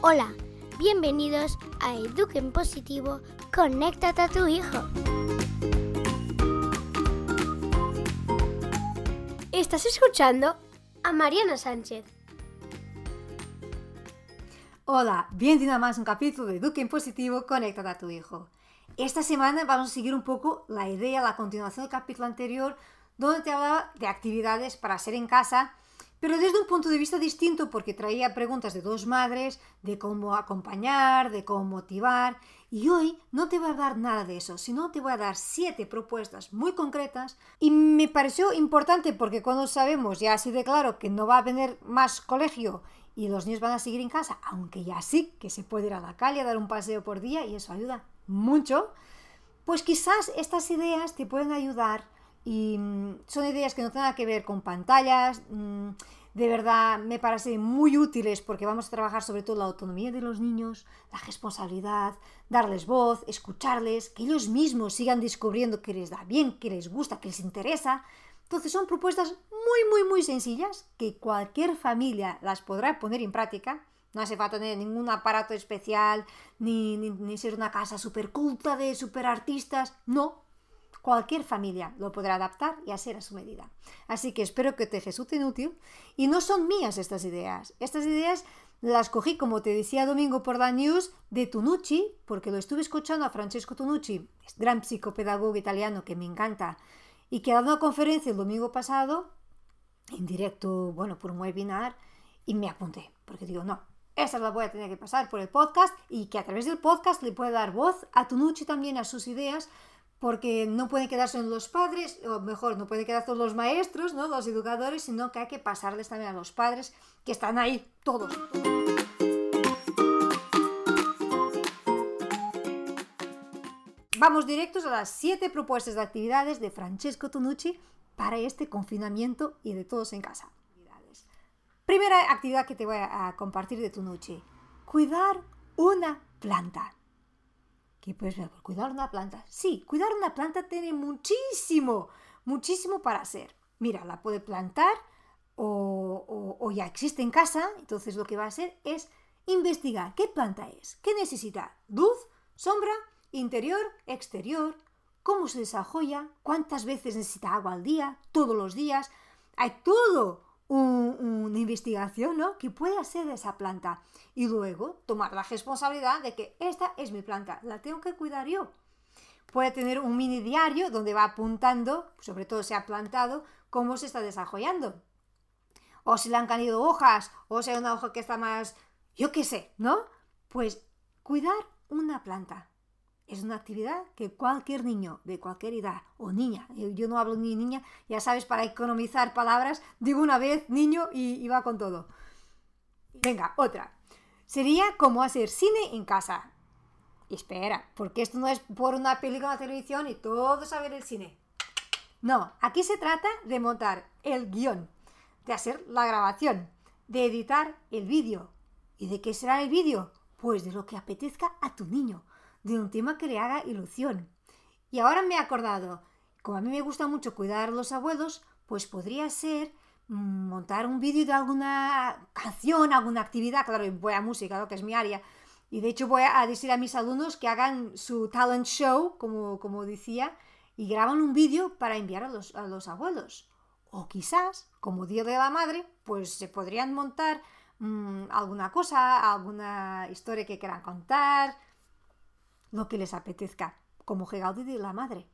Hola, bienvenidos a Eduquen Positivo, conéctate a tu hijo. Estás escuchando a Mariana Sánchez. Hola, bienvenido a más un capítulo de Eduquen Positivo, conéctate a tu hijo. Esta semana vamos a seguir un poco la idea, la continuación del capítulo anterior, donde te hablaba de actividades para hacer en casa pero desde un punto de vista distinto porque traía preguntas de dos madres, de cómo acompañar, de cómo motivar, y hoy no te voy a dar nada de eso, sino te voy a dar siete propuestas muy concretas y me pareció importante porque cuando sabemos ya así de claro que no va a venir más colegio y los niños van a seguir en casa, aunque ya sí que se puede ir a la calle a dar un paseo por día y eso ayuda mucho, pues quizás estas ideas te pueden ayudar y mm, son ideas que no tienen nada que ver con pantallas. Mm, de verdad me parecen muy útiles porque vamos a trabajar sobre todo la autonomía de los niños, la responsabilidad, darles voz, escucharles, que ellos mismos sigan descubriendo que les da bien, que les gusta, que les interesa. Entonces son propuestas muy, muy, muy sencillas que cualquier familia las podrá poner en práctica. No hace falta tener ningún aparato especial, ni, ni, ni ser una casa súper culta de súper artistas. No, Cualquier familia lo podrá adaptar y hacer a su medida. Así que espero que te resulten útil. Y no son mías estas ideas. Estas ideas las cogí, como te decía domingo por la news, de Tunucci, porque lo estuve escuchando a Francesco Tunucci, gran psicopedagogo italiano que me encanta, y que ha dado una conferencia el domingo pasado, en directo, bueno, por un webinar, y me apunté, porque digo, no, esa la voy a tener que pasar por el podcast y que a través del podcast le pueda dar voz a Tunucci también a sus ideas porque no pueden quedarse en los padres, o mejor, no pueden quedarse los maestros, ¿no? los educadores, sino que hay que pasarles también a los padres, que están ahí todos. Vamos directos a las siete propuestas de actividades de Francesco Tonucci para este confinamiento y de todos en casa. Primera actividad que te voy a compartir de Tonucci. Cuidar una planta. ¿Qué puedes ver? Cuidar una planta. Sí, cuidar una planta tiene muchísimo, muchísimo para hacer. Mira, la puede plantar o, ya existe en casa, entonces lo que va a hacer es investigar qué planta es, qué necesita, luz, sombra, interior, exterior, cómo se desarrolla, cuántas veces necesita agua al día, todos los días. Hay todo investigación ¿no? que puede hacer de esa planta y luego tomar la responsabilidad de que esta es mi planta, la tengo que cuidar yo. Puede tener un mini diario donde va apuntando, sobre todo si ha plantado, cómo se está desarrollando. O si le han caído hojas, o si hay una hoja que está más, yo qué sé, ¿no? Pues cuidar una planta. Es una actividad que cualquier niño de cualquier edad o niña, yo no hablo ni niña, ya sabes, para economizar palabras, digo una vez niño y, va con todo. Venga, otra. Sería como hacer cine en casa. Espera, porque esto no es por una película de televisión y todos a ver el cine. No, aquí se trata de montar el guion, de hacer la grabación, de editar el vídeo. ¿Y de qué será el vídeo? Pues de lo que apetezca a tu niño de un tema que le haga ilusión. Y ahora me he acordado, como a mí me gusta mucho cuidar a los abuelos, pues podría ser mm, montar un vídeo de alguna canción, alguna actividad, claro, voy a música, que es mi área, y de hecho voy a decir a mis alumnos que hagan su talent show, como, como decía, y graban un vídeo para enviar a los, a los abuelos. O quizás, como Día de la Madre, pues se podrían montar mm, alguna cosa, alguna historia que quieran contar, lo que les apetezca, como regalo de la madre.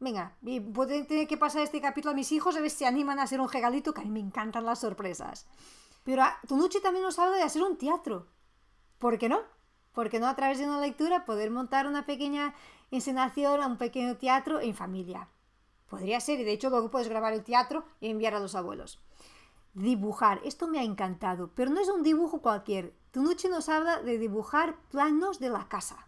Venga, pueden tener que pasar este capítulo a mis hijos a ver si animan a hacer un regalito, que a mí me encantan las sorpresas. Pero Tonucci también nos habla de hacer un teatro. ¿Por qué no? Porque no a través de una lectura poder montar una pequeña encenación, un pequeño teatro en familia. Podría ser, y de hecho luego puedes grabar el teatro y enviar a los abuelos. Dibujar, esto me ha encantado, pero no es un dibujo cualquier. Tonucci nos habla de dibujar planos de la casa.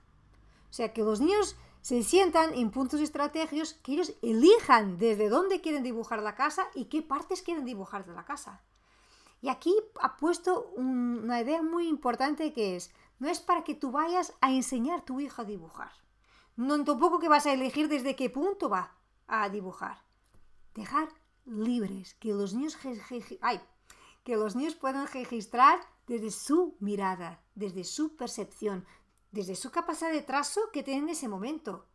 O sea, que los niños se sientan en puntos estratégicos que ellos elijan desde dónde quieren dibujar la casa y qué partes quieren dibujar de la casa. Y aquí ha puesto una idea muy importante que es, no es para que tú vayas a enseñar a tu hijo a dibujar. No tampoco que vas a elegir desde qué punto va a dibujar. Dejar libres, que los niños, que los niños puedan registrar desde su mirada, desde su percepción, desde su capacidad de trazo que tiene en ese momento.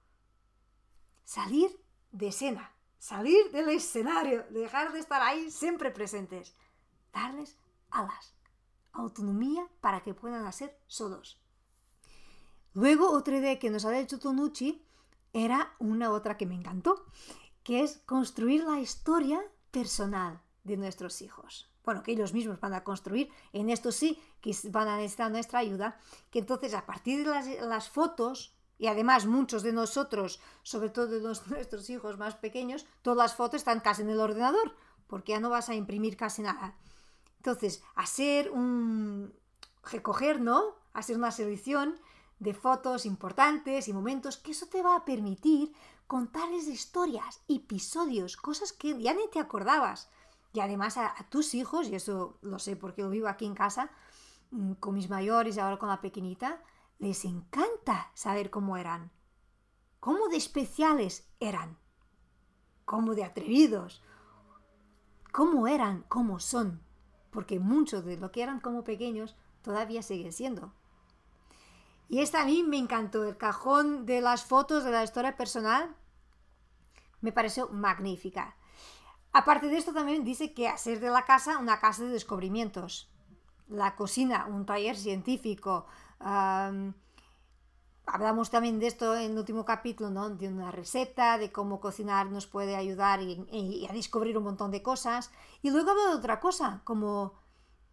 Salir de escena, salir del escenario, dejar de estar ahí siempre presentes, darles alas, autonomía para que puedan hacer solos. Luego, otra idea que nos ha dicho Tonucci era una otra que me encantó, que es construir la historia personal de nuestros hijos. Bueno, que ellos mismos van a construir, en esto sí que van a necesitar nuestra ayuda, que entonces a partir de las, fotos, y además muchos de nosotros, sobre todo de nuestros hijos más pequeños, todas las fotos están casi en el ordenador, porque ya no vas a imprimir casi nada. Entonces, hacer un... recoger, ¿no? Hacer una selección de fotos importantes y momentos, que eso te va a permitir contarles historias, episodios, cosas que ya ni te acordabas. Y además a, tus hijos, y eso lo sé porque lo vivo aquí en casa, mm, con mis mayores y ahora con la pequeñita, les encanta saber cómo eran, cómo de especiales eran, cómo de atrevidos, cómo eran, cómo son, porque muchos de lo que eran como pequeños todavía siguen siendo. Y esta a mí me encantó, el cajón de las fotos de la historia personal me pareció magnífica. Aparte de esto también dice que hacer de la casa una casa de descubrimientos. La cocina, un taller científico. hablamos también de esto en el último capítulo, ¿no? De una receta, de cómo cocinar nos puede ayudar y, a descubrir un montón de cosas. Y luego habla de otra cosa, como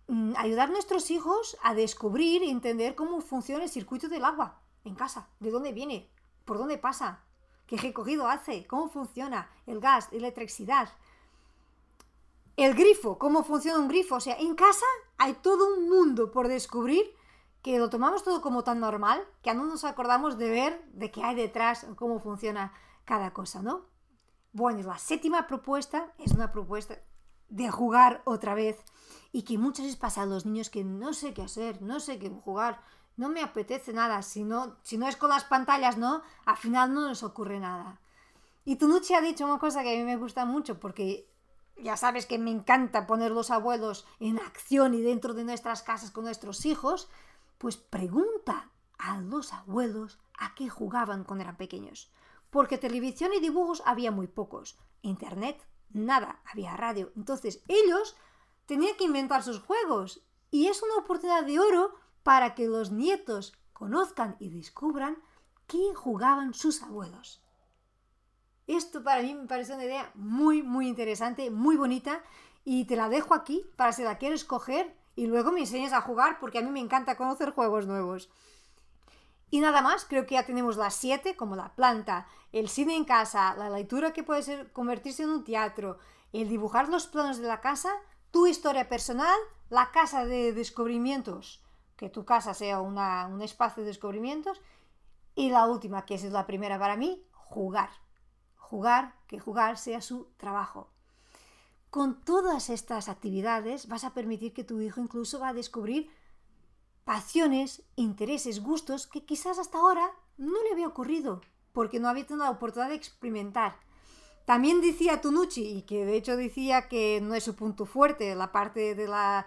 Mm, ayudar a nuestros hijos a descubrir y entender cómo funciona el circuito del agua en casa, de dónde viene, por dónde pasa, qué recogido hace, cómo funciona el gas, la electricidad, el grifo, cómo funciona un grifo. O sea, en casa hay todo un mundo por descubrir que lo tomamos todo como tan normal que a no nos acordamos de ver de qué hay detrás, cómo funciona cada cosa, ¿no? Bueno, la séptima propuesta es una propuesta de jugar otra vez y que muchas veces pasa a los niños que no sé qué hacer, no sé qué jugar, no me apetece nada, si no, si no es con las pantallas, ¿no? Al final no nos ocurre nada. Y Tunucci ha dicho una cosa que a mí me gusta mucho porque ya sabes que me encanta poner los abuelos en acción y dentro de nuestras casas con nuestros hijos, pues pregunta a los abuelos a qué jugaban cuando eran pequeños. Porque televisión y dibujos había muy pocos. Internet, nada. Había radio. Entonces ellos tenía que inventar sus juegos. Y es una oportunidad de oro para que los nietos conozcan y descubran qué jugaban sus abuelos. Esto para mí me parece una idea muy, muy interesante, muy bonita y te la dejo aquí para si la quieres coger y luego me enseñes a jugar porque a mí me encanta conocer juegos nuevos. Y nada más, creo que ya tenemos las siete, como la planta, el cine en casa, la lectura que puede ser convertirse en un teatro, el dibujar los planos de la casa tu historia personal, la casa de descubrimientos, que tu casa sea un espacio de descubrimientos, y la última, que es la primera para mí, jugar. Jugar, que jugar sea su trabajo. Con todas estas actividades vas a permitir que tu hijo incluso va a descubrir pasiones, intereses, gustos que quizás hasta ahora no le había ocurrido, porque no había tenido la oportunidad de experimentar. También decía Tunucci, y que de hecho decía que no es su punto fuerte la parte de la,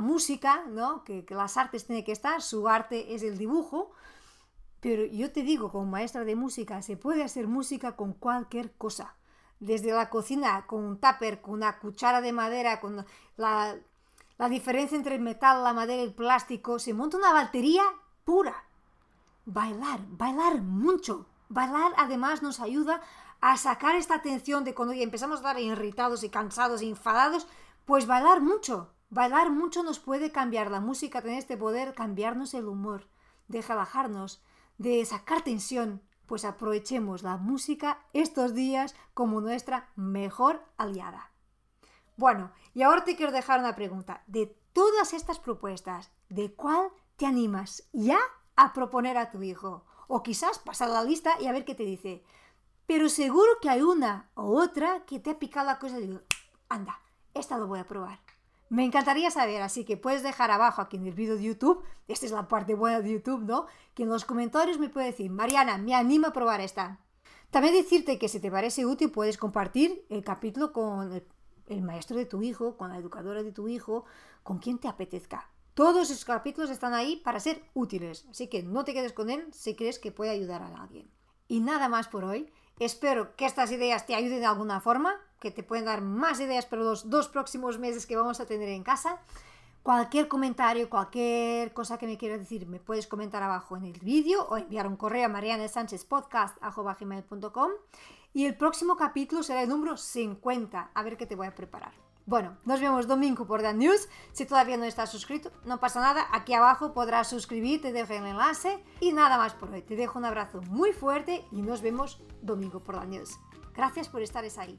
música, ¿no? Que, que, las artes tienen que estar, su arte es el dibujo, pero yo te digo, como maestra de música, se puede hacer música con cualquier cosa, desde la cocina, con un tupper, con una cuchara de madera, con la, la diferencia entre el metal, la madera y el plástico, se monta una batería pura. Bailar, bailar mucho. Bailar además nos ayuda a sacar esta tensión de cuando ya empezamos a estar irritados y cansados e enfadados, pues bailar mucho. Bailar mucho nos puede cambiar. La música tiene este poder cambiarnos el humor, de relajarnos, de sacar tensión. Pues aprovechemos la música estos días como nuestra mejor aliada. Bueno, y ahora te quiero dejar una pregunta. De todas estas propuestas, ¿de cuál te animas ya a proponer a tu hijo? O quizás pasar la lista y a ver qué te dice pero seguro que hay una o otra que te ha picado la cosa y digo, anda, esta lo voy a probar. Me encantaría saber, así que puedes dejar abajo aquí en el vídeo de YouTube, esta es la parte buena de YouTube, ¿no? Que en los comentarios me puedes decir, Mariana, me anima a probar esta. También decirte que si te parece útil puedes compartir el capítulo con el, el maestro de tu hijo, con la educadora de tu hijo, con quien te apetezca. Todos esos capítulos están ahí para ser útiles, así que no te quedes con él si crees que puede ayudar a alguien. Y nada más por hoy. Espero que estas ideas te ayuden de alguna forma, que te pueden dar más ideas para los dos próximos meses que vamos a tener en casa. Cualquier comentario, cualquier cosa que me quieras decir, me puedes comentar abajo en el vídeo o enviar un correo a marianesanchezpodcast.com y el próximo capítulo será el número 50. A ver qué te voy a preparar. Bueno, nos vemos domingo por Dan News. Si todavía no estás suscrito, no pasa nada. Aquí abajo podrás suscribirte, dejo el enlace. Y nada más por hoy. Te dejo un abrazo muy fuerte y nos vemos domingo por Dan News. Gracias por estar ahí.